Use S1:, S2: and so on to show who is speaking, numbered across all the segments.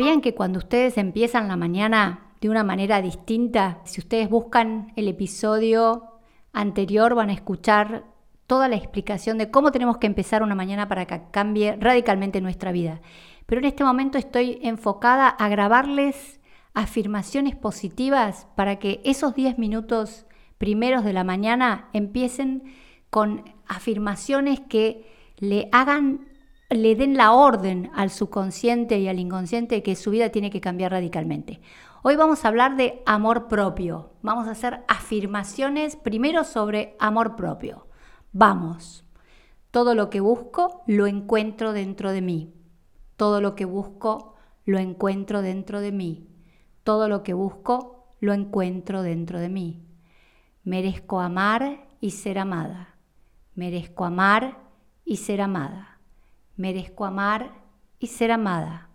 S1: ¿Sabían que cuando ustedes empiezan la mañana de una manera distinta, si ustedes buscan el episodio anterior van a escuchar toda la explicación de cómo tenemos que empezar una mañana para que cambie radicalmente nuestra vida. Pero en este momento estoy enfocada a grabarles afirmaciones positivas para que esos 10 minutos primeros de la mañana empiecen con afirmaciones que le hagan le den la orden al subconsciente y al inconsciente que su vida tiene que cambiar radicalmente. Hoy vamos a hablar de amor propio. Vamos a hacer afirmaciones primero sobre amor propio. Vamos. Todo lo que busco lo encuentro dentro de mí. Todo lo que busco lo encuentro dentro de mí. Todo lo que busco lo encuentro dentro de mí. Merezco amar y ser amada. Merezco amar y ser amada. Merezco amar y ser amada.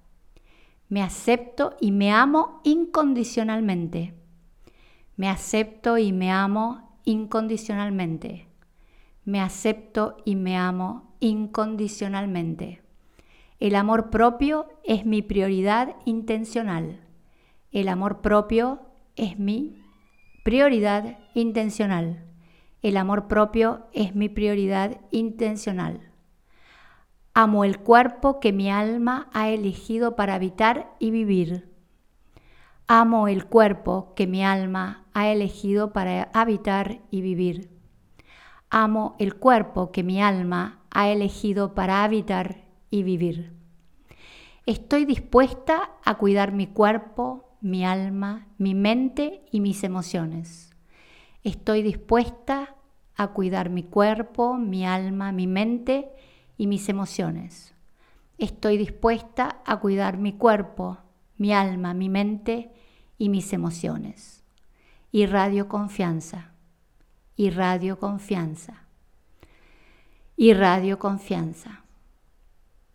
S1: Me acepto y me amo incondicionalmente. Me acepto y me amo incondicionalmente. Me acepto y me amo incondicionalmente. El amor propio es mi prioridad intencional. El amor propio es mi prioridad intencional. El amor propio es mi prioridad intencional. Amo el cuerpo que mi alma ha elegido para habitar y vivir. Amo el cuerpo que mi alma ha elegido para habitar y vivir. Amo el cuerpo que mi alma ha elegido para habitar y vivir. Estoy dispuesta a cuidar mi cuerpo, mi alma, mi mente y mis emociones. Estoy dispuesta a cuidar mi cuerpo, mi alma, mi mente y mis emociones. Estoy dispuesta a cuidar mi cuerpo, mi alma, mi mente y mis emociones. Irradio confianza. Irradio confianza. Irradio confianza.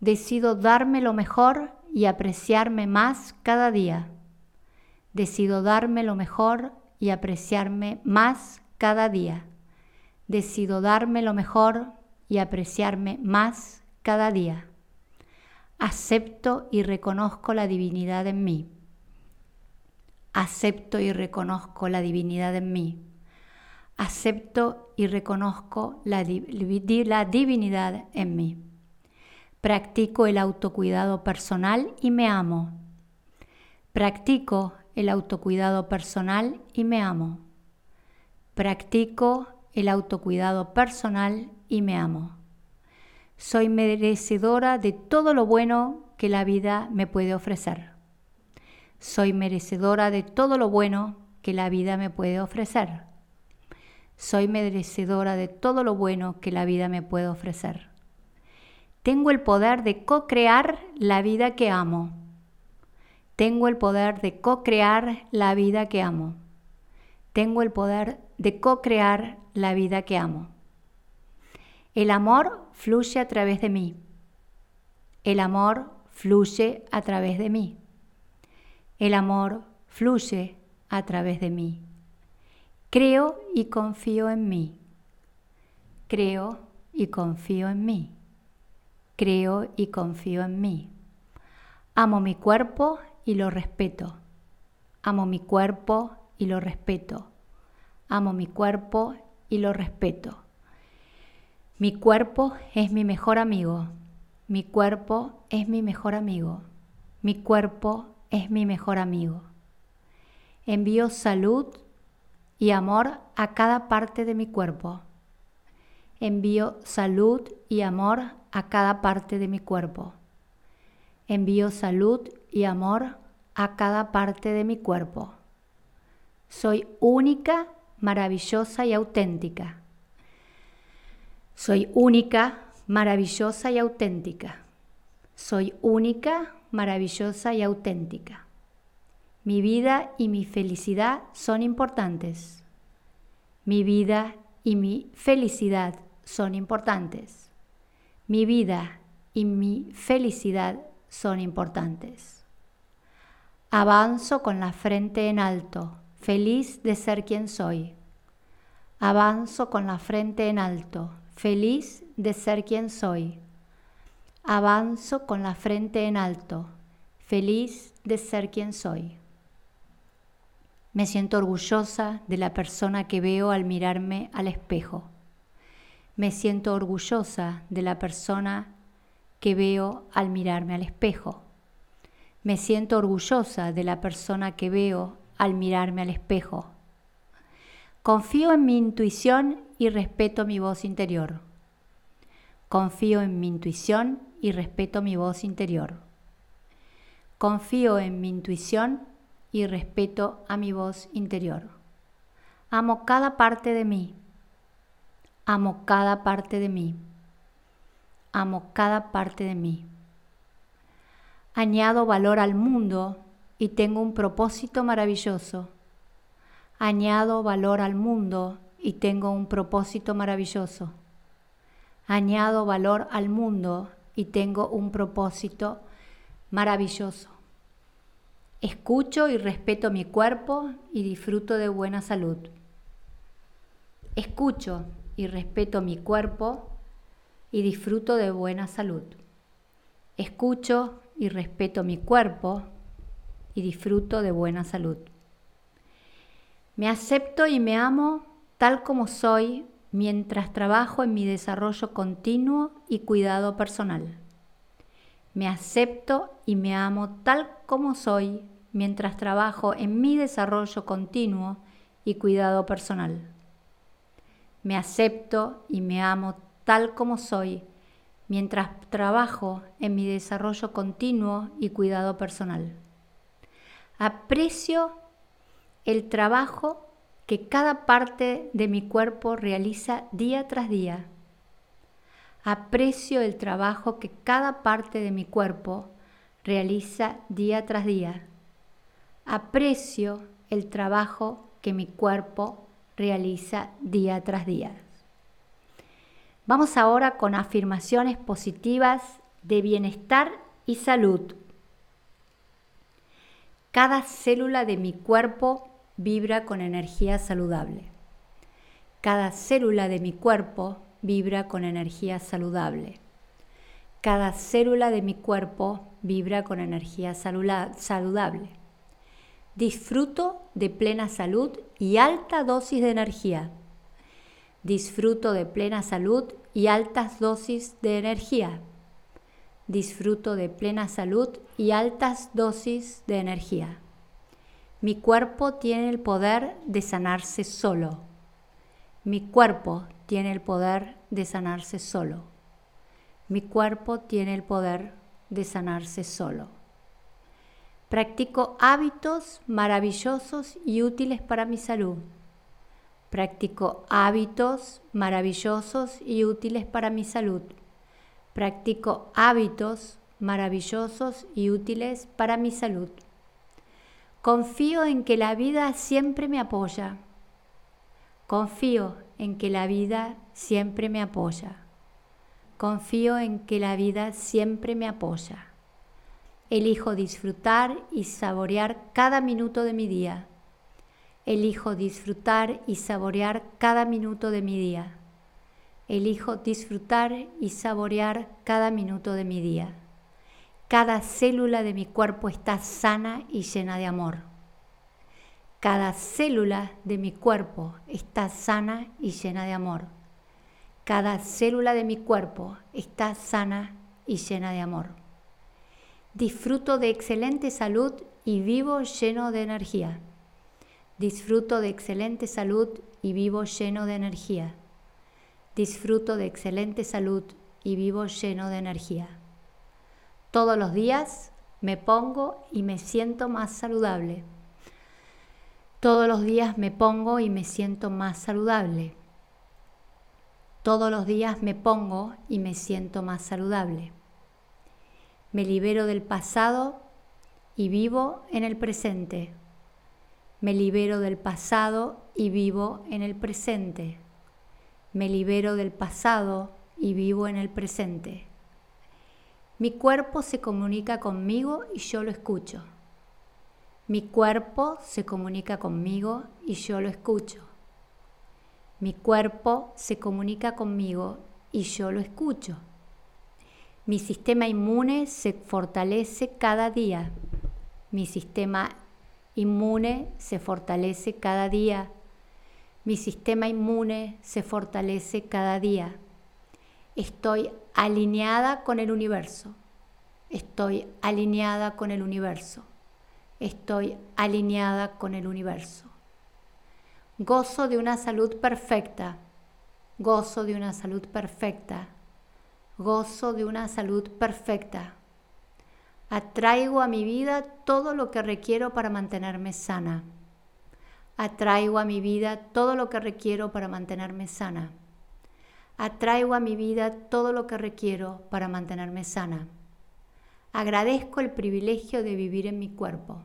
S1: Decido darme lo mejor y apreciarme más cada día. Decido darme lo mejor y apreciarme más cada día. Decido darme lo mejor y apreciarme más cada día. Acepto y reconozco la divinidad en mí. Acepto y reconozco la divinidad en mí. Acepto y reconozco la, la divinidad en mí. Practico el autocuidado personal y me amo. Practico el autocuidado personal y me amo. Practico el autocuidado personal y me amo. Soy merecedora de todo lo bueno que la vida me puede ofrecer. Soy merecedora de todo lo bueno que la vida me puede ofrecer. Soy merecedora de todo lo bueno que la vida me puede ofrecer. Tengo el poder de co-crear la vida que amo. Tengo el poder de co-crear la vida que amo. Tengo el poder de co-crear la vida que amo. El amor fluye a través de mí. El amor fluye a través de mí. El amor fluye a través de mí. Creo y confío en mí. Creo y confío en mí. Creo y confío en mí. Amo mi cuerpo y lo respeto. Amo mi cuerpo y lo respeto. Amo mi cuerpo y lo respeto. Mi cuerpo es mi mejor amigo. Mi cuerpo es mi mejor amigo. Mi cuerpo es mi mejor amigo. Envío salud y amor a cada parte de mi cuerpo. Envío salud y amor a cada parte de mi cuerpo. Envío salud y amor a cada parte de mi cuerpo. Soy única, maravillosa y auténtica. Soy única, maravillosa y auténtica. Soy única, maravillosa y auténtica. Mi vida y mi felicidad son importantes. Mi vida y mi felicidad son importantes. Mi vida y mi felicidad son importantes. Avanzo con la frente en alto, feliz de ser quien soy. Avanzo con la frente en alto, feliz de ser quien soy. Avanzo con la frente en alto, feliz de ser quien soy. Me siento orgullosa de la persona que veo al mirarme al espejo. Me siento orgullosa de la persona que veo al mirarme al espejo. Me siento orgullosa de la persona que veo al mirarme al espejo. Confío en mi intuición y respeto mi voz interior. Confío en mi intuición y respeto mi voz interior. Confío en mi intuición y respeto a mi voz interior. Amo cada parte de mí. Amo cada parte de mí. Amo cada parte de mí. Añado valor al mundo y tengo un propósito maravilloso. Añado valor al mundo y tengo un propósito maravilloso. Añado valor al mundo y tengo un propósito maravilloso. Escucho y respeto mi cuerpo y disfruto de buena salud. Escucho y respeto mi cuerpo y disfruto de buena salud. Escucho y respeto mi cuerpo y disfruto de buena salud. Me acepto y me amo tal como soy mientras trabajo en mi desarrollo continuo y cuidado personal. Me acepto y me amo tal como soy mientras trabajo en mi desarrollo continuo y cuidado personal. Me acepto y me amo tal como soy mientras trabajo en mi desarrollo continuo y cuidado personal. Aprecio el trabajo que cada parte de mi cuerpo realiza día tras día. Aprecio el trabajo que cada parte de mi cuerpo realiza día tras día. Aprecio el trabajo que mi cuerpo realiza día tras día. Vamos ahora con afirmaciones positivas de bienestar y salud. Cada célula de mi cuerpo vibra con energía saludable. Cada célula de mi cuerpo vibra con energía saludable. Cada célula de mi cuerpo vibra con energía saludable. Disfruto de plena salud y alta dosis de energía. Disfruto de plena salud y altas dosis de energía. Disfruto de plena salud y altas dosis de energía. Mi cuerpo tiene el poder de sanarse solo. Mi cuerpo tiene el poder de sanarse solo. Mi cuerpo tiene el poder de sanarse solo. Practico hábitos maravillosos y útiles para mi salud. Practico hábitos maravillosos y útiles para mi salud. Practico hábitos maravillosos y útiles para mi salud. Confío en que la vida siempre me apoya. Confío en que la vida siempre me apoya. Confío en que la vida siempre me apoya. Elijo disfrutar y saborear cada minuto de mi día. Elijo disfrutar y saborear cada minuto de mi día. Elijo disfrutar y saborear cada minuto de mi día. Cada célula de mi cuerpo está sana y llena de amor. Cada célula de mi cuerpo está sana y llena de amor. Cada célula de mi cuerpo está sana y llena de amor. Disfruto de excelente salud y vivo lleno de energía. Disfruto de excelente salud y vivo lleno de energía. Disfruto de excelente salud y vivo lleno de energía. Todos los días me pongo y me siento más saludable. Todos los días me pongo y me siento más saludable. Todos los días me pongo y me siento más saludable. Me libero del pasado y vivo en el presente. Me libero del pasado y vivo en el presente. Me libero del pasado y vivo en el presente. Mi cuerpo se comunica conmigo y yo lo escucho. Mi cuerpo se comunica conmigo y yo lo escucho. Mi cuerpo se comunica conmigo y yo lo escucho. Mi sistema inmune se fortalece cada día. Mi sistema inmune se fortalece cada día. Mi sistema inmune se fortalece cada día. Estoy alineada con el universo. Estoy alineada con el universo. Estoy alineada con el universo. Gozo de una salud perfecta. Gozo de una salud perfecta. Gozo de una salud perfecta. Atraigo a mi vida todo lo que requiero para mantenerme sana. Atraigo a mi vida todo lo que requiero para mantenerme sana. Atraigo a mi vida todo lo que requiero para mantenerme sana. Agradezco el privilegio de vivir en mi cuerpo.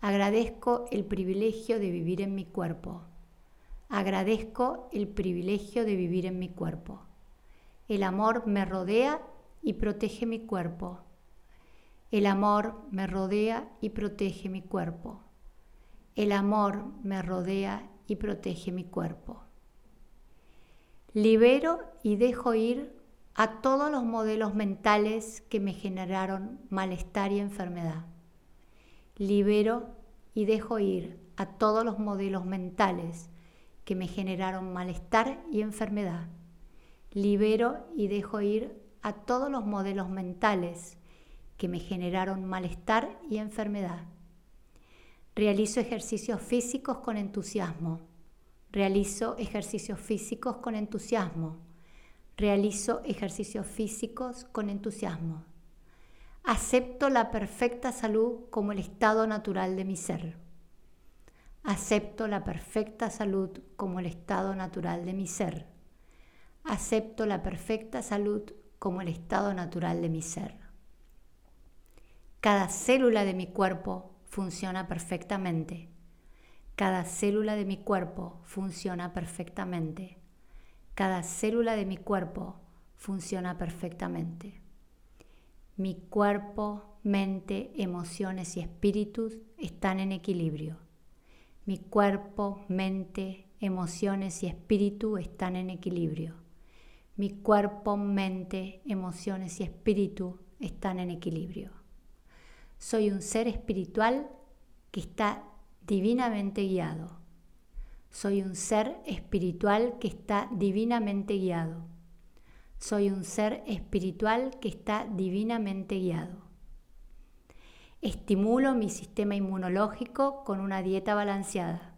S1: Agradezco el privilegio de vivir en mi cuerpo. Agradezco el privilegio de vivir en mi cuerpo. El amor me rodea y protege mi cuerpo. El amor me rodea y protege mi cuerpo. El amor me rodea y protege mi cuerpo. Libero y dejo ir a todos los modelos mentales que me generaron malestar y enfermedad. Libero y dejo ir a todos los modelos mentales que me generaron malestar y enfermedad. Libero y dejo ir a todos los modelos mentales que me generaron malestar y enfermedad. Realizo ejercicios físicos con entusiasmo. Realizo ejercicios físicos con entusiasmo. Realizo ejercicios físicos con entusiasmo. Acepto la perfecta salud como el estado natural de mi ser. Acepto la perfecta salud como el estado natural de mi ser. Acepto la perfecta salud como el estado natural de mi ser. Cada célula de mi cuerpo funciona perfectamente. Cada célula de mi cuerpo funciona perfectamente. Cada célula de mi cuerpo funciona perfectamente. Mi cuerpo, mente, emociones y espíritus están en equilibrio. Mi cuerpo, mente, emociones y espíritu están en equilibrio. Mi cuerpo, mente, emociones y espíritu están en equilibrio. Soy un ser espiritual que está divinamente guiado. Soy un ser espiritual que está divinamente guiado. Soy un ser espiritual que está divinamente guiado. Estimulo mi sistema inmunológico con una dieta balanceada.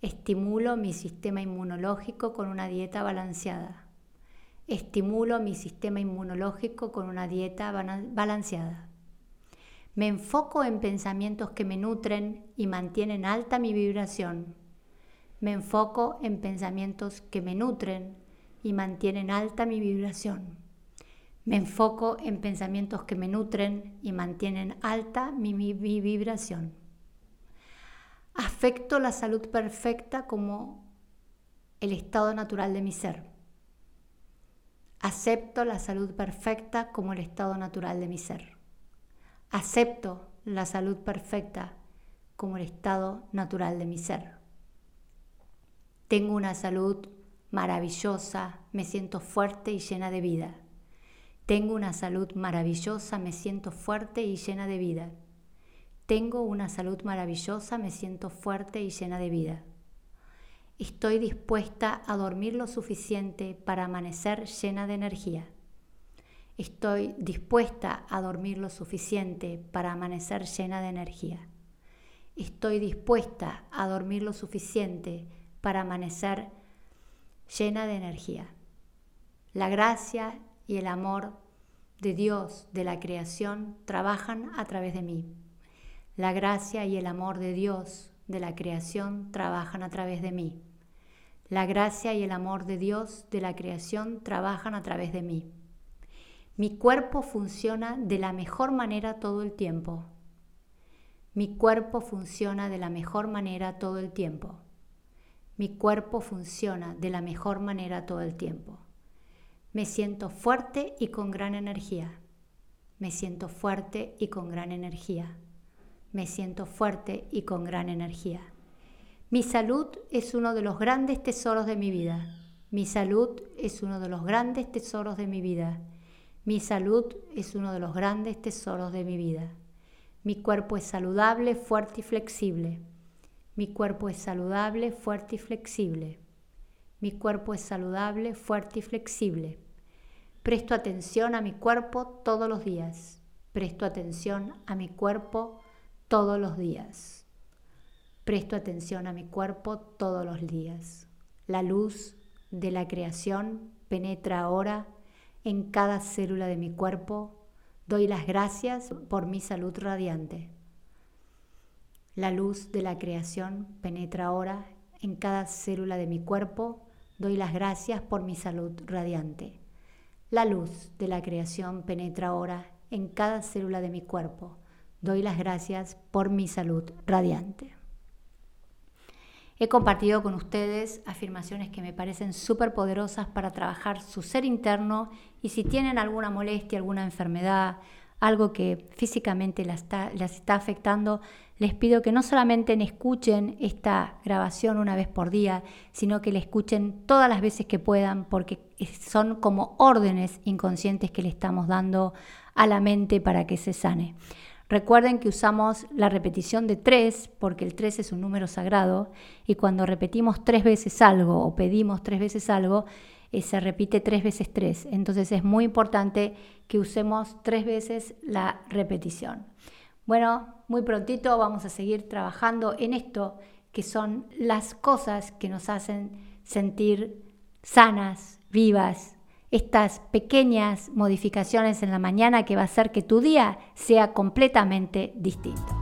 S1: Estimulo mi sistema inmunológico con una dieta balanceada. Estimulo mi sistema inmunológico con una dieta balanceada. Me enfoco en pensamientos que me nutren y mantienen alta mi vibración. Me enfoco en pensamientos que me nutren y mantienen alta mi vibración. Me enfoco en pensamientos que me nutren y mantienen alta mi, vibración. Afecto la salud perfecta como el estado natural de mi ser. Acepto la salud perfecta como el estado natural de mi ser. Acepto la salud perfecta como el estado natural de mi ser. Tengo una salud maravillosa, me siento fuerte y llena de vida. Tengo una salud maravillosa, me siento fuerte y llena de vida. Tengo una salud maravillosa, me siento fuerte y llena de vida. Estoy dispuesta a dormir lo suficiente para amanecer llena de energía. Estoy dispuesta a dormir lo suficiente para amanecer llena de energía. Estoy dispuesta a dormir lo suficiente para amanecer llena de energía. La gracia y el amor de Dios, de la creación, trabajan a través de mí. La gracia y el amor de Dios, de la creación, trabajan a través de mí. La gracia y el amor de Dios, de la creación, trabajan a través de mí. Mi cuerpo funciona de la mejor manera todo el tiempo. Mi cuerpo funciona de la mejor manera todo el tiempo. Mi cuerpo funciona de la mejor manera todo el tiempo. Me siento fuerte y con gran energía. Me siento fuerte y con gran energía. Me siento fuerte y con gran energía. Mi salud es uno de los grandes tesoros de mi vida. Mi salud es uno de los grandes tesoros de mi vida. Mi salud es uno de los grandes tesoros de mi vida. Mi cuerpo es saludable, fuerte y flexible. Mi cuerpo es saludable, fuerte y flexible. Mi cuerpo es saludable, fuerte y flexible. Presto atención a mi cuerpo todos los días. Presto atención a mi cuerpo todos los días. Presto atención a mi cuerpo todos los días. La luz de la creación penetra ahora en cada célula de mi cuerpo. Doy las gracias por mi salud radiante. La luz de la creación penetra ahora en cada célula de mi cuerpo. Doy las gracias por mi salud radiante. La luz de la creación penetra ahora en cada célula de mi cuerpo. Doy las gracias por mi salud radiante. He compartido con ustedes afirmaciones que me parecen súper poderosas para trabajar su ser interno y si tienen alguna molestia, alguna enfermedad, algo que físicamente las está, las está afectando, les pido que no solamente escuchen esta grabación una vez por día, sino que la escuchen todas las veces que puedan, porque son como órdenes inconscientes que le estamos dando a la mente para que se sane. Recuerden que usamos la repetición de tres, porque el tres es un número sagrado, y cuando repetimos tres veces algo o pedimos tres veces algo, eh, se repite tres veces tres. Entonces es muy importante que usemos tres veces la repetición. Bueno, muy prontito vamos a seguir trabajando en esto, que son las cosas que nos hacen sentir sanas, vivas, estas pequeñas modificaciones en la mañana que va a hacer que tu día sea completamente distinto.